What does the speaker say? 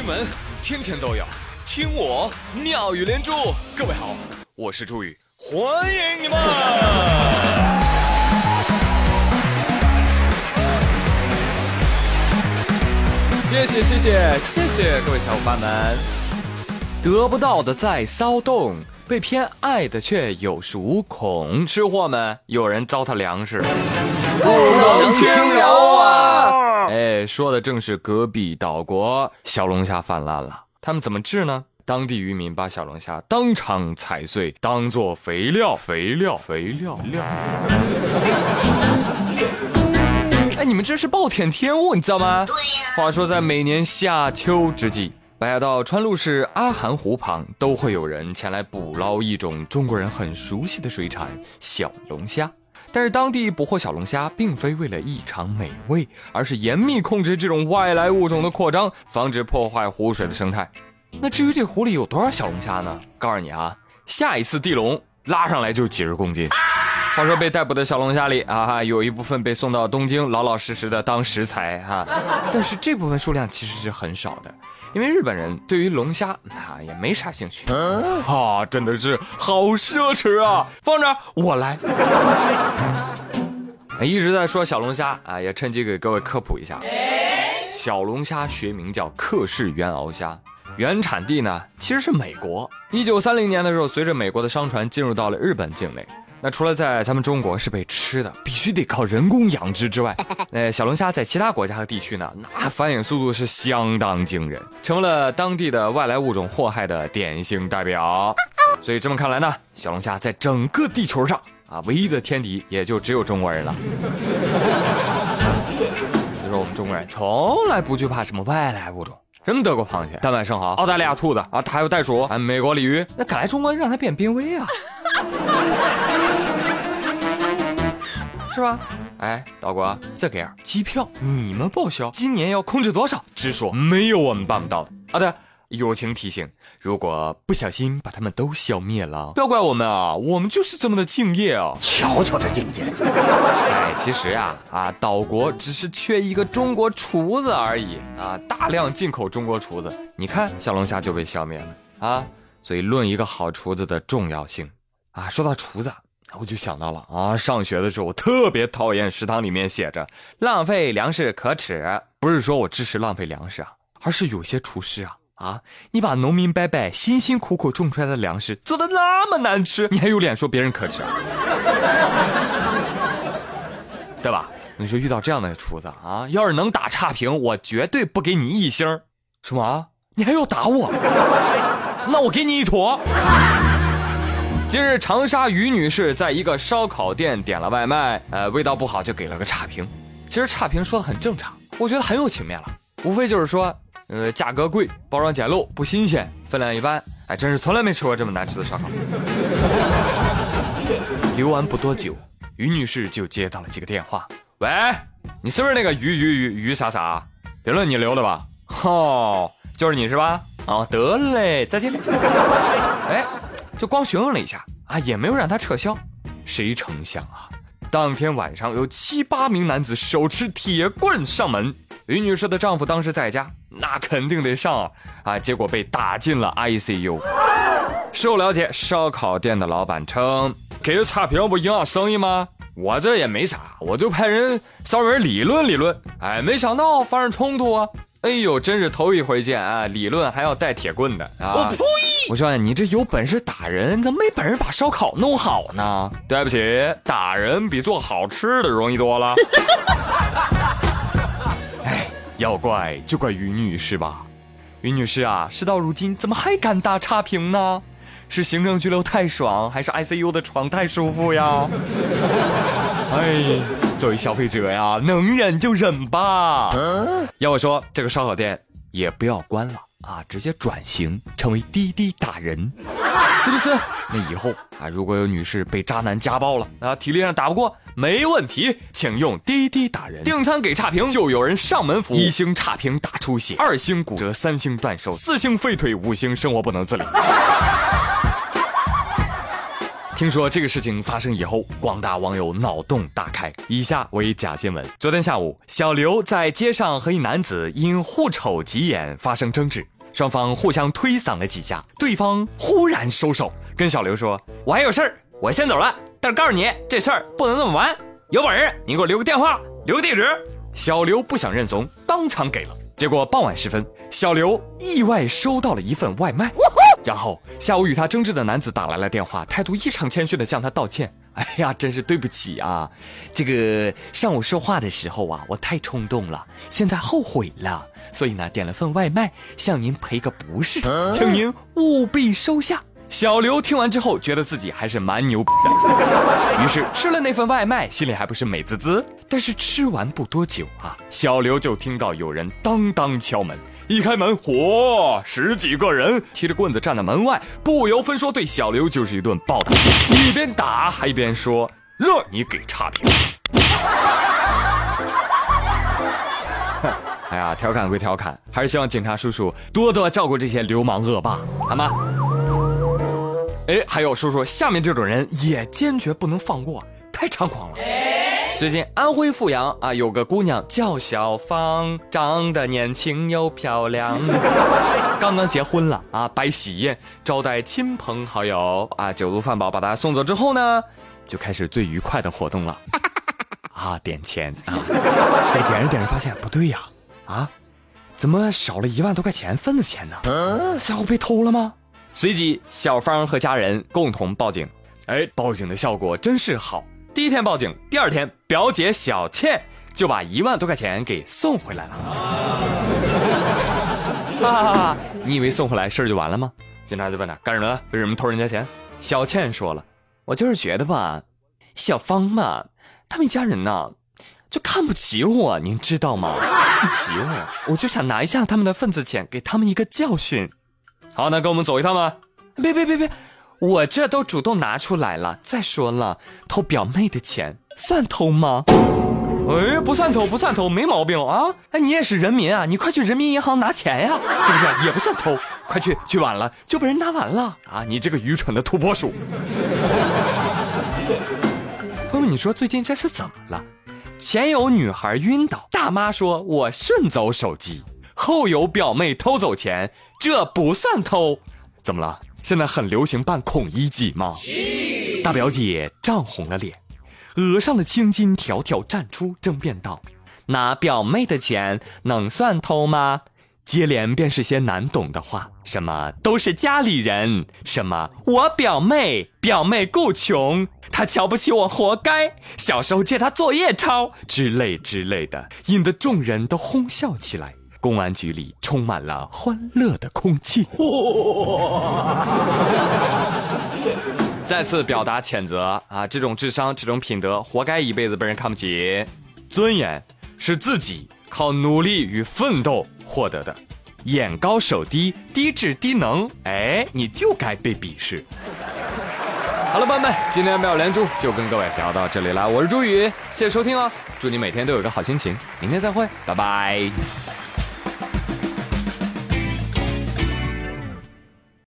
新闻天天都有，听我妙语连珠。各位好，我是朱宇，欢迎你们！谢谢谢谢谢谢各位小伙伴们。得不到的在骚动，被偏爱的却有恃无恐。吃货们，有人糟蹋粮食，不能轻饶啊！说的正是隔壁岛国小龙虾泛滥了。他们怎么治呢？当地渔民把小龙虾当场踩碎，当做肥料，肥料，肥料料。哎，你们这是暴殄天物，你知道吗？对呀。话说在每年夏秋之际，北海道川路市阿寒湖旁都会有人前来捕捞一种中国人很熟悉的水产小龙虾。但是当地捕获小龙虾并非为了异常美味，而是严密控制这种外来物种的扩张，防止破坏湖水的生态。那至于这湖里有多少小龙虾呢？告诉你啊，下一次地龙拉上来就几十公斤。话说被逮捕的小龙虾里啊，有一部分被送到东京，老老实实的当食材哈。但是这部分数量其实是很少的，因为日本人对于龙虾啊也没啥兴趣啊，真的是好奢侈啊！放着我来。一直在说小龙虾啊，也趁机给各位科普一下，小龙虾学名叫克氏原螯虾。原产地呢其实是美国。一九三零年的时候，随着美国的商船进入到了日本境内，那除了在咱们中国是被吃的，必须得靠人工养殖之外，呃，小龙虾在其他国家和地区呢，那繁衍速度是相当惊人，成了当地的外来物种祸害的典型代表。所以这么看来呢，小龙虾在整个地球上啊，唯一的天敌也就只有中国人了。就说我们中国人从来不惧怕什么外来物种。什么德国螃蟹、丹麦生蚝、澳大利亚兔子啊，还有袋鼠啊，美国鲤鱼，那赶来中国让它变濒危啊，是吧？哎，岛国这个样，机票你们报销，今年要控制多少？直说没有我们办不到的啊！对。友情提醒：如果不小心把他们都消灭了，不要怪我们啊！我们就是这么的敬业啊！瞧瞧这境界！哎，其实呀，啊，岛国只是缺一个中国厨子而已啊！大量进口中国厨子，你看小龙虾就被消灭了啊！所以论一个好厨子的重要性啊，说到厨子，我就想到了啊，上学的时候我特别讨厌食堂里面写着“浪费粮食可耻”，不是说我支持浪费粮食啊，而是有些厨师啊。啊！你把农民伯伯辛辛苦苦种出来的粮食做的那么难吃，你还有脸说别人可耻？对吧？你说遇到这样的厨子啊，要是能打差评，我绝对不给你一星。什么？你还要打我？那我给你一坨。今日长沙于女士在一个烧烤店点了外卖，呃，味道不好就给了个差评。其实差评说的很正常，我觉得很有情面了。无非就是说，呃，价格贵，包装简陋，不新鲜，分量一般。哎，真是从来没吃过这么难吃的烧烤。留完不多久，于女士就接到了几个电话。喂，你是不是那个于于于于啥啥？评论你留的吧？哦，就是你是吧？哦，得嘞，再见。哎，就光询问了一下啊，也没有让他撤销。谁成想啊，当天晚上有七八名男子手持铁棍上门。于女士的丈夫当时在家，那肯定得上啊！结果被打进了 ICU。事后了解，烧烤店的老板称给个差评不影响生意吗？我这也没啥，我就派人上门理论理论。哎，没想到发生冲突啊！哎呦，真是头一回见啊！理论还要带铁棍的啊！我呸！我说你这有本事打人，怎么没本事把烧烤弄好呢？对不起，打人比做好吃的容易多了。哎要怪就怪于女士吧，于女士啊，事到如今怎么还敢打差评呢？是行政拘留太爽，还是 ICU 的床太舒服呀？哎，作为消费者呀，能忍就忍吧。要我说，这个烧烤店也不要关了。啊，直接转型成为滴滴打人，是不是？那以后啊，如果有女士被渣男家暴了，啊，体力上打不过，没问题，请用滴滴打人。订餐给差评，就有人上门服务。一星差评打出血，二星骨折，三星断手，四星废腿，五星生活不能自理。听说这个事情发生以后，广大网友脑洞大开。以下为假新闻：昨天下午，小刘在街上和一男子因互瞅几眼发生争执，双方互相推搡了几下，对方忽然收手，跟小刘说：“我还有事儿，我先走了。但是告诉你，这事儿不能这么完，有本事你给我留个电话，留个地址。”小刘不想认怂，当场给了。结果傍晚时分，小刘意外收到了一份外卖。然后下午与他争执的男子打来了电话，态度异常谦逊的向他道歉。哎呀，真是对不起啊！这个上午说话的时候啊，我太冲动了，现在后悔了，所以呢点了份外卖向您赔个不是，请您务必收下。小刘听完之后，觉得自己还是蛮牛逼的，于是吃了那份外卖，心里还不是美滋滋。但是吃完不多久啊，小刘就听到有人当当敲门。一开门，嚯，十几个人提着棍子站在门外，不由分说对小刘就是一顿暴打，一边打还一边说：“让你给差评。”哎呀，调侃归调侃，还是希望警察叔叔多多照顾这些流氓恶霸，好吗？哎，还有叔叔，下面这种人也坚决不能放过，太猖狂了。最近安徽阜阳啊，有个姑娘叫小芳，长得年轻又漂亮，刚刚结婚了啊，摆喜宴招待亲朋好友啊，酒足饭饱把她送走之后呢，就开始最愉快的活动了 啊，点钱啊，这点着点着发现不对呀，啊，怎么少了一万多块钱份子钱呢？小虎被偷了吗？随即小芳和家人共同报警，哎，报警的效果真是好。第一天报警，第二天表姐小倩就把一万多块钱给送回来了。啊！你以为送回来事儿就完了吗？警察就问他干什么？为什么偷人家钱？小倩说了，我就是觉得吧，小芳嘛，他们一家人呐，就看不起我，您知道吗？看不起我，我就想拿一下他们的份子钱，给他们一个教训。好，那跟我们走一趟吧。别别别别！我这都主动拿出来了。再说了，偷表妹的钱算偷吗？哎，不算偷，不算偷，没毛病啊！哎，你也是人民啊，你快去人民银行拿钱呀，是不是？也不算偷，快去，去晚了就被人拿完了啊！你这个愚蠢的土拨鼠！朋友，你说最近这是怎么了？前有女孩晕倒，大妈说我顺走手机；后有表妹偷走钱，这不算偷，怎么了？现在很流行扮孔乙己吗？大表姐涨红了脸，额上的青筋条条绽出，争辩道：“拿表妹的钱能算偷吗？”接连便是些难懂的话，什么都是家里人，什么我表妹表妹够穷，她瞧不起我活该，小时候借她作业抄之类之类的，引得众人都哄笑起来。公安局里充满了欢乐的空气。再次表达谴责啊！这种智商、这种品德，活该一辈子被人看不起。尊严是自己靠努力与奋斗获得的，眼高手低、低智低能，哎，你就该被鄙视。好了，朋友们，今天妙连珠就跟各位聊到这里了。我是朱宇，谢谢收听哦！祝你每天都有个好心情，明天再会，拜拜。